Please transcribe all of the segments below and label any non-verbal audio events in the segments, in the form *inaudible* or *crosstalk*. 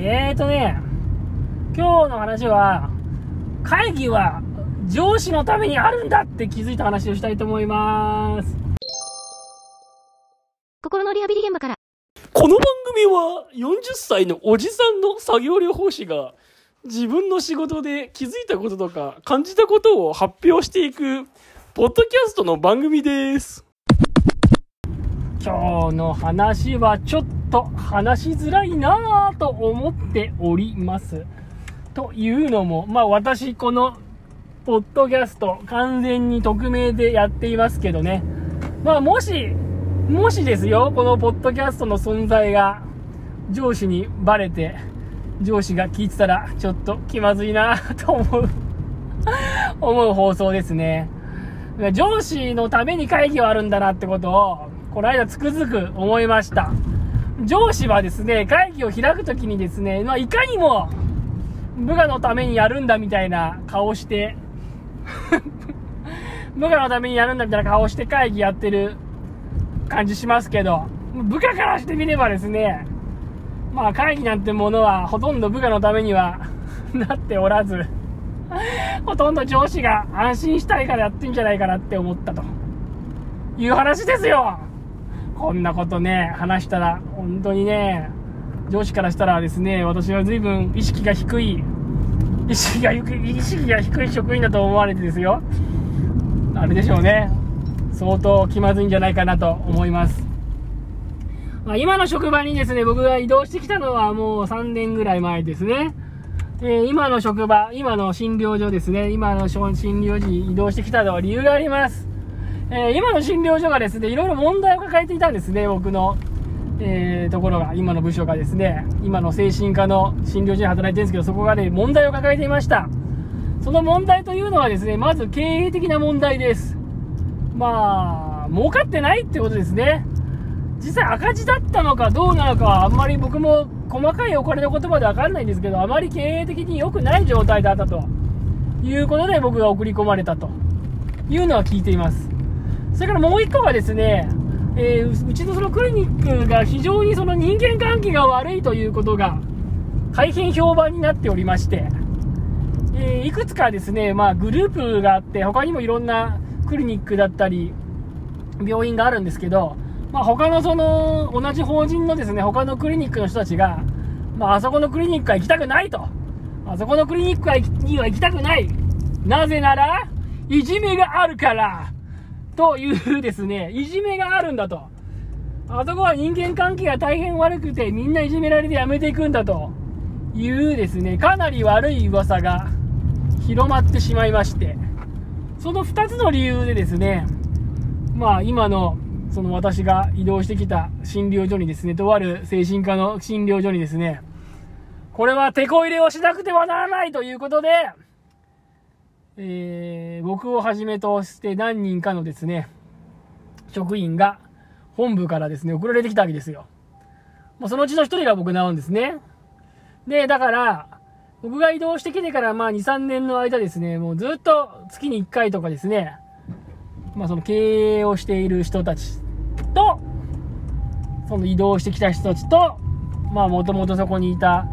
えーとね、今日の話は、会議は上司のためにあるんだって気づいた話をしたいと思います。心のリハビリ現場から。この番組は40歳のおじさんの作業療法士が自分の仕事で気づいたこととか感じたことを発表していくポッドキャストの番組です。今日の話はちょっと話しづらいなぁと思っております。というのも、まあ私このポッドキャスト完全に匿名でやっていますけどね。まあもし、もしですよ、このポッドキャストの存在が上司にバレて、上司が聞いてたらちょっと気まずいなと思う、*laughs* 思う放送ですね。上司のために会議はあるんだなってことを、この間つくづく思いました。上司はですね、会議を開くときにですね、まあ、いかにも部下のためにやるんだみたいな顔して、*laughs* 部下のためにやるんだみたいな顔して会議やってる感じしますけど、部下からしてみればですね、まあ会議なんてものはほとんど部下のためには *laughs* なっておらず、ほとんど上司が安心したいからやってんじゃないかなって思ったという話ですよこんなことね、話したら本当にね、上司からしたらですね、私は随分意識が低い、意識が低い、意識が低い職員だと思われてですよ。あれでしょうね。相当気まずいんじゃないかなと思います。まあ、今の職場にですね、僕が移動してきたのはもう3年ぐらい前ですね。え今の職場、今の診療所ですね、今の診療所に移動してきたのは理由があります。えー今の診療所がですね、いろいろ問題を抱えていたんですね、僕の、えーところが、今の部署がですね、今の精神科の診療所に働いてるんですけど、そこがね、問題を抱えていました。その問題というのはですね、まず経営的な問題です。まあ、儲かってないってことですね。実際赤字だったのかどうなのかあんまり僕も細かいお金の言葉でわかんないんですけど、あまり経営的に良くない状態だったということで僕が送り込まれたというのは聞いています。それからもう一個がですね、えーうちのそのクリニックが非常にその人間関係が悪いということが大変評判になっておりまして、えーいくつかですね、まあ、グループがあって、他にもいろんなクリニックだったり、病院があるんですけど、まあ、他のその、同じ法人のですね、他のクリニックの人たちが、まあ、あそこのクリニックは行きたくないと。あそこのクリニックはには行きたくない。なぜなら、いじめがあるから。というですね、いじめがあるんだと。あそこは人間関係が大変悪くて、みんないじめられて辞めていくんだというですね、かなり悪い噂が広まってしまいまして、その2つの理由でですね、まあ今の、その私が移動してきた診療所にですね、とある精神科の診療所にですね、これは手こ入れをしなくてはならないということで、えー僕をはじめとして何人かのですね、職員が本部からですね、送られてきたわけですよ。もうそのうちの一人が僕なんですね。で、だから、僕が移動してきてからまあ2、3年の間ですね、もうずっと月に1回とかですね、まあその経営をしている人たちと、その移動してきた人たちと、まあもともとそこにいた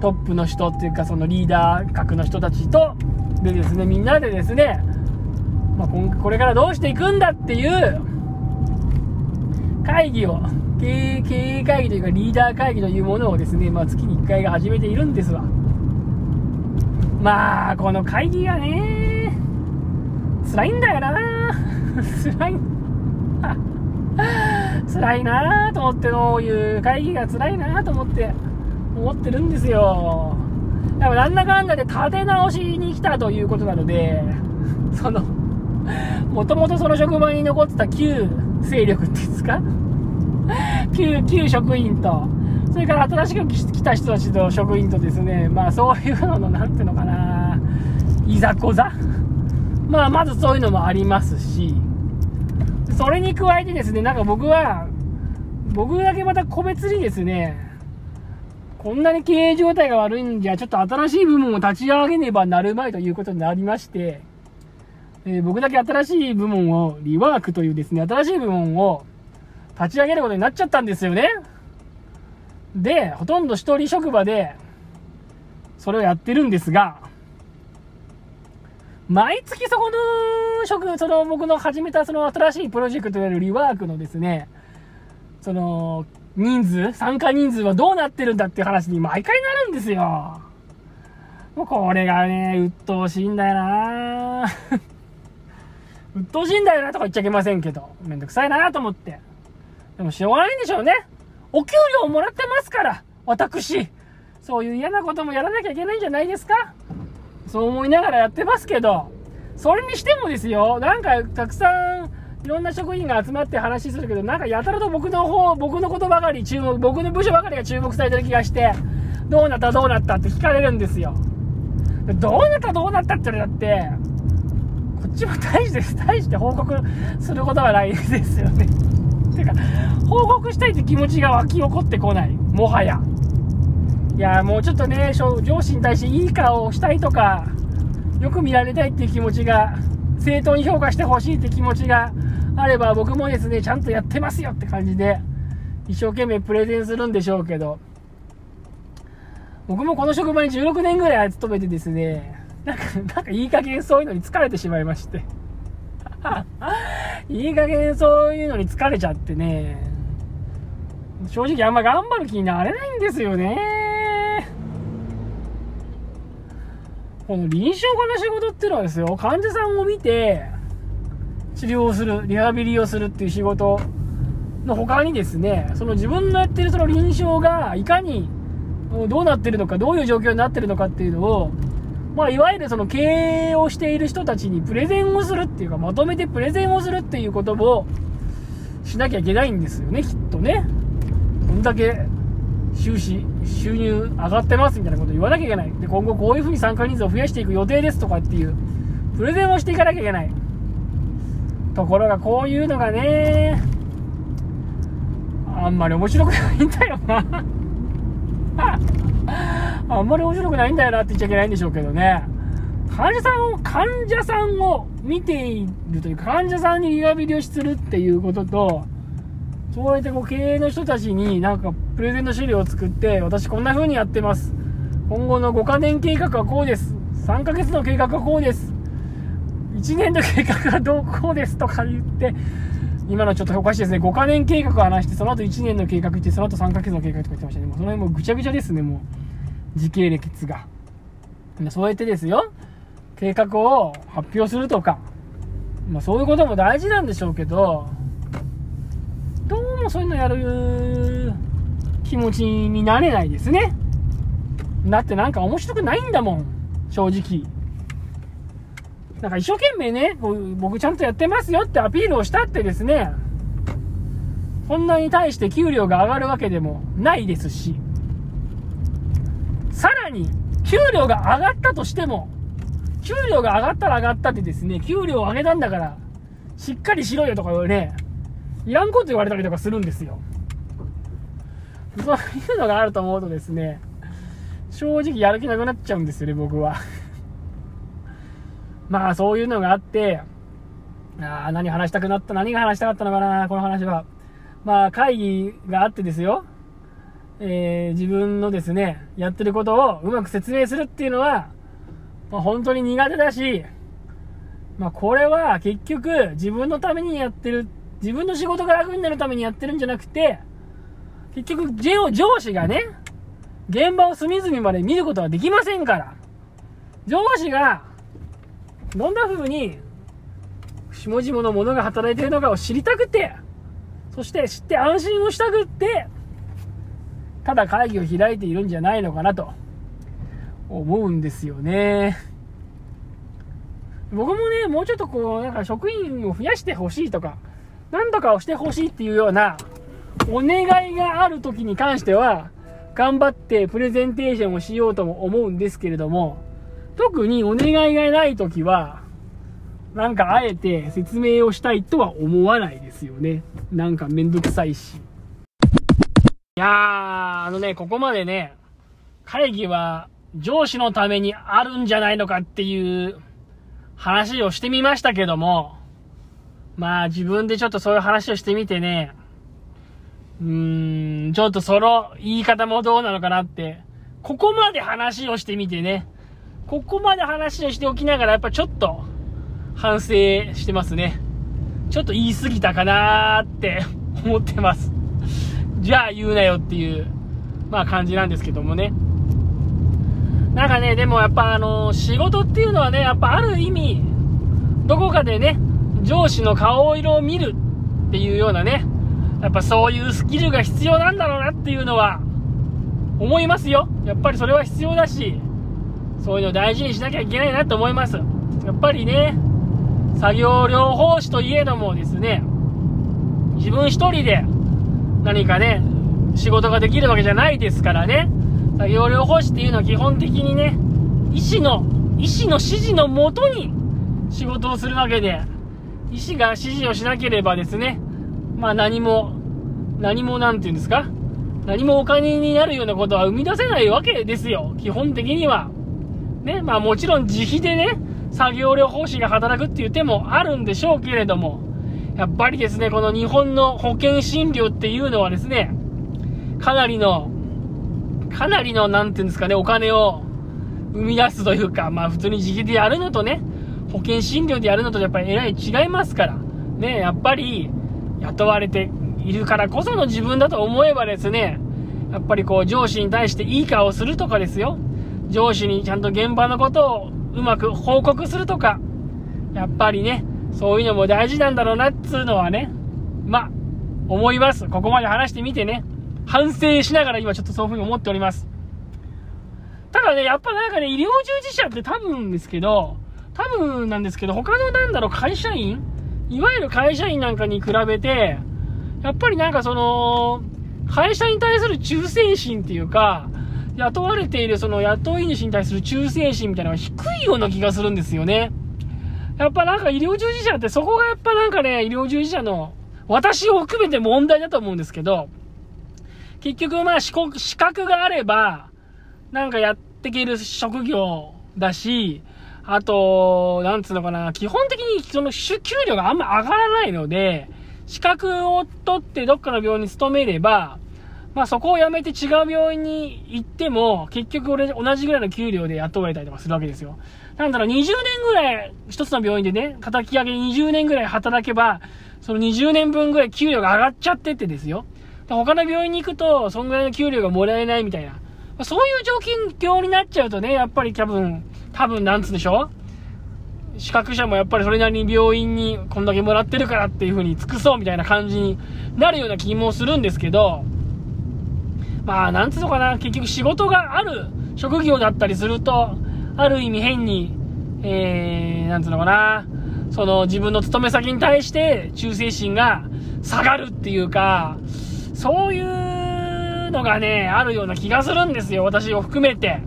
トップの人っていうかそのリーダー格の人たちと、でですね、みんなでですね、まあこれからどうしていくんだっていう会議を、経営経営会議というかリーダー会議というものをですね、まあ月に1回が始めているんですわ。まあ、この会議がね、辛いんだよな *laughs* 辛い。*laughs* 辛いなと思って、こういう会議が辛いなと思って、思ってるんですよ。でもなんだかんだで立て直しに来たということなので、その、もともとその職場に残ってた旧勢力っていうんですか？旧、旧職員と、それから新しく来た人たちと職員とですね、まあそういうのの、なんていうのかな、いざこざまあまずそういうのもありますし、それに加えてですね、なんか僕は、僕だけまた個別にですね、こんなに経営状態が悪いんじゃ、ちょっと新しい部門を立ち上げねばなるまいということになりまして、えー僕だけ新しい部門を、リワークというですね、新しい部門を立ち上げることになっちゃったんですよね。で、ほとんど一人職場で、それをやってるんですが、毎月そこの職、その僕の始めたその新しいプロジェクトであるリワークのですね、その、人数、参加人数はどうなってるんだっていう話に毎回なるんですよ。もうこれがね、鬱陶しいんだよな *laughs* 鬱陶しいんだよなとか言っちゃいけませんけど、めんどくさいなと思って。でもしょうがないんでしょうね。お給料もらってますから、私。そういう嫌なこともやらなきゃいけないんじゃないですかそう思いながらやってますけど、それにしてもですよ、なんかたくさんいろんな職員が集まって話するけど、なんかやたらと僕の方、僕のことばかり注目、僕の部署ばかりが注目されてる気がして、どうなったどうなったって聞かれるんですよ。どうなったどうなったって言われたって、こっちも大して、大して報告することはないですよね。てか、報告したいって気持ちが湧き起こってこない。もはや。いや、もうちょっとね、上司に対していい顔をしたいとか、よく見られたいっていう気持ちが、正当に評価してほしいって気持ちがあれば、僕もですね、ちゃんとやってますよって感じで、一生懸命プレゼンするんでしょうけど、僕もこの職場に16年ぐらい勤めてですね、なんか、なんかいい加減そういうのに疲れてしまいまして。*laughs* いい加減そういうのに疲れちゃってね、正直あんま頑張る気になれないんですよね。この臨床科の仕事っていうのはですよ、患者さんを見て、治療をする、リハビリをするっていう仕事の他にですね、その自分のやってるその臨床がいかにどうなってるのか、どういう状況になってるのかっていうのを、まあ、いわゆるその経営をしている人たちにプレゼンをするっていうか、まとめてプレゼンをするっていうことをしなきゃいけないんですよね、きっとね。こんだけ収支、収入上がってますみたいなこと言わなきゃいけない。で、今後こういう風に参加人数を増やしていく予定ですとかっていう、プレゼンをしていかなきゃいけない。ところがこういうのがね、あんまり面白くないんだよな *laughs* あんまり面白くないんだよなって言っちゃいけないんでしょうけどね。患者さんを、患者さんを見ているという、患者さんにリハビリをするっていうことと、そうやってこう経営の人たちになんかプレゼント資料を作って、私こんな風にやってます。今後の5カ年計画はこうです。3ヶ月の計画はこうです。1年の計画はどうこうですとか言って、今のちょっとおかしいですね。5カ年計画を話して、その後1年の計画言って、その後3ヶ月の計画とか言ってましたね。もうその辺もぐちゃぐちゃですね、もう。時系列が。そうやってですよ、計画を発表するとか、まあそういうことも大事なんでしょうけど、どうもそういうのやる気持ちになれないですね。だってなんか面白くないんだもん、正直。なんか一生懸命ね、僕ちゃんとやってますよってアピールをしたってですね、こんなに対して給料が上がるわけでもないですし、さらに、給料が上がったとしても、給料が上がったら上がったってですね、給料を上げたんだから、しっかりしろよとかね、いらんこと言われたりとかするんですよ。そういうのがあると思うとですね、正直やる気なくなっちゃうんですよね、僕は。まあ、そういうのがあって、ああ、何話したくなった、何が話したかったのかな、この話は。まあ、会議があってですよ。えー、自分のですね、やってることをうまく説明するっていうのは、まあ、本当に苦手だし、まあ、これは結局自分のためにやってる自分の仕事が楽になるためにやってるんじゃなくて、結局、上司がね、現場を隅々まで見ることはできませんから、上司が、どんな風に、下々の者が働いているのかを知りたくて、そして知って安心をしたくって、ただ会議を開いているんじゃないのかなと、思うんですよね。僕もね、もうちょっとこう、なんか職員を増やしてほしいとか、何とかをしてほしいっていうようなお願いがある時に関しては、頑張ってプレゼンテーションをしようとも思うんですけれども、特にお願いがない時は、なんかあえて説明をしたいとは思わないですよね。なんかめんどくさいし。いやー、あのね、ここまでね、会議は上司のためにあるんじゃないのかっていう話をしてみましたけども、まあ自分でちょっとそういう話をしてみてね、うーん、ちょっとその言い方もどうなのかなって、ここまで話をしてみてね、ここまで話をしておきながら、やっぱちょっと反省してますね。ちょっと言い過ぎたかなーって *laughs* 思ってます。じゃあ言うなよっていう、まあ感じなんですけどもね。なんかね、でもやっぱあの、仕事っていうのはね、やっぱある意味、どこかでね、上司の顔色を見るっていうようなね、やっぱそういうスキルが必要なんだろうなっていうのは、思いますよ。やっぱりそれは必要だし、そういうのを大事にしなきゃいけないなと思います。やっぱりね、作業療法士といえどもですね、自分一人で何かね、仕事ができるわけじゃないですからね、作業療法士っていうのは基本的にね、医師の、医師の指示のもとに仕事をするわけで、医師が指示をしなければですね、まあ何も、何もなんて言うんですか何もお金になるようなことは生み出せないわけですよ。基本的には。ね、まあもちろん自費でね、作業療法士が働くっていう手もあるんでしょうけれども、やっぱりですね、この日本の保険診療っていうのはですね、かなりの、かなりの、なんていうんですかね、お金を生み出すというか、まあ普通に自費でやるのとね、保険診療でやるのとやっぱりえらい違いますから、ね、やっぱり雇われているからこその自分だと思えばですね、やっぱりこう上司に対していい顔するとかですよ。上司にちゃんと現場のことをうまく報告するとか、やっぱりね、そういうのも大事なんだろうなっつうのはね、まあ思います。ここまで話してみてね、反省しながら今ちょっとそういうふうに思っております。ただね、やっぱなんかね、医療従事者って多分ですけど、多分なんですけど、他のなんだろう、会社員？いわゆる会社員なんかに比べて、やっぱりなんかその、会社に対する忠誠心っていうか、雇われているその雇い主に対する忠誠心みたいなのが低いような気がするんですよね。やっぱなんか医療従事者ってそこがやっぱなんかね、医療従事者の私を含めて問題だと思うんですけど、結局まあ資格があれば、なんかやっていける職業だし、あと、なんつうのかな、基本的にその給料があんま上がらないので、資格を取ってどっかの病院に勤めれば、まあそこを辞めて違う病院に行っても、結局俺同じぐらいの給料で雇われたりとかするわけですよ。なんだろう、20年ぐらい、一つの病院でね、叩き上げ20年ぐらい働けば、その20年分ぐらい給料が上がっちゃってってですよ。他の病院に行くと、そんぐらいの給料がもらえないみたいな。そういう状況になっちゃうとね、やっぱり多分、多分なんつうでしょう資格者もやっぱりそれなりに病院にこんだけもらってるからっていう風に尽くそうみたいな感じになるような気もするんですけど、まあ、なんつうのかな、結局仕事がある職業だったりすると、ある意味変に、えー、なんつうのかな、その自分の勤め先に対して忠誠心が下がるっていうか、そういうのがね、あるような気がするんですよ、私を含めて。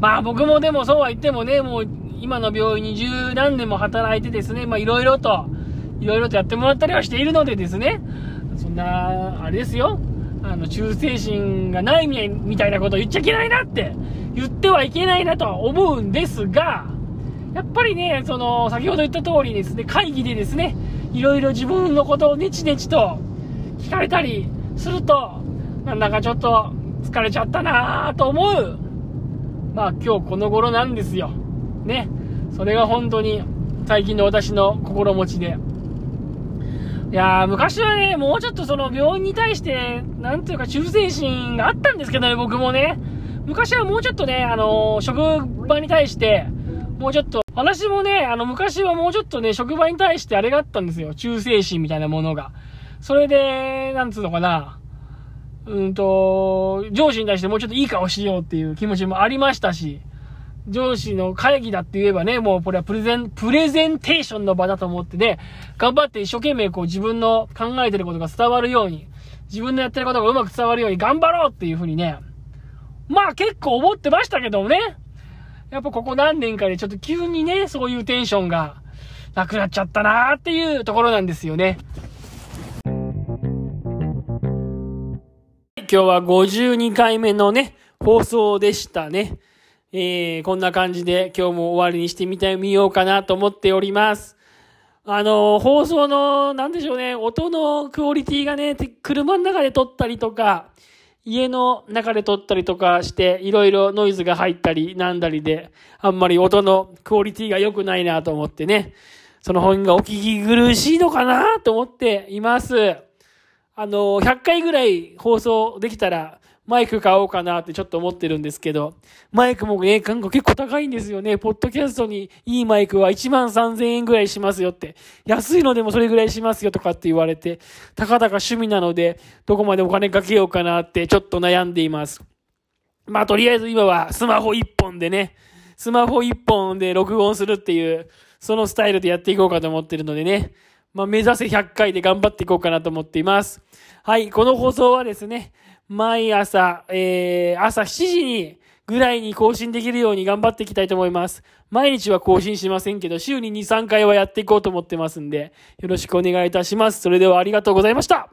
まあ僕もでもそうは言ってもね、もう今の病院に十何年も働いてですね、まあいろいろと、いろいろとやってもらったりはしているのでですね、そんな、あれですよ、あの、忠誠心がないみたいなことを言っちゃいけないなって、言ってはいけないなとは思うんですが、やっぱりね、その、先ほど言った通りですね、会議でですね、いろいろ自分のことをネチネチと聞かれたりすると、なんだかちょっと疲れちゃったなぁと思う、まあ今日この頃なんですよ。ね。それが本当に最近の私の心持ちで。いやー、昔はね、もうちょっとその病院に対して、なんていうか忠誠心があったんですけどね、僕もね。昔はもうちょっとね、あのー、職場に対して、もうちょっと、私もね、あの、昔はもうちょっとね、職場に対してあれがあったんですよ。忠誠心みたいなものが。それで、なんつうのかな。うんと、上司に対してもうちょっといい顔しようっていう気持ちもありましたし、上司の会議だって言えばね、もうこれはプレゼン、プレゼンテーションの場だと思ってね、頑張って一生懸命こう自分の考えてることが伝わるように、自分のやってることがうまく伝わるように頑張ろうっていう風にね、まあ結構思ってましたけどもね、やっぱここ何年かでちょっと急にね、そういうテンションがなくなっちゃったなーっていうところなんですよね。今日は52回目のね、放送でしたね。えー、こんな感じで今日も終わりにしてみてみようかなと思っております。あの、放送の、なんでしょうね、音のクオリティがね、車の中で撮ったりとか、家の中で撮ったりとかして、いろいろノイズが入ったりなんだりで、あんまり音のクオリティが良くないなと思ってね、その本がお聞き苦しいのかなと思っています。あの、100回ぐらい放送できたら、マイク買おうかなってちょっと思ってるんですけど、マイクもね、結構高いんですよね。ポッドキャストにいいマイクは1万3000円ぐらいしますよって。安いのでもそれぐらいしますよとかって言われて、たかだか趣味なので、どこまでお金かけようかなってちょっと悩んでいます。まあとりあえず今はスマホ1本でね、スマホ1本で録音するっていう、そのスタイルでやっていこうかと思ってるのでね。まあ目指せ100回で頑張っていこうかなと思っています。はい、この放送はですね、毎朝、えー、朝7時にぐらいに更新できるように頑張っていきたいと思います。毎日は更新しませんけど、週に2、3回はやっていこうと思ってますんで、よろしくお願いいたします。それではありがとうございました。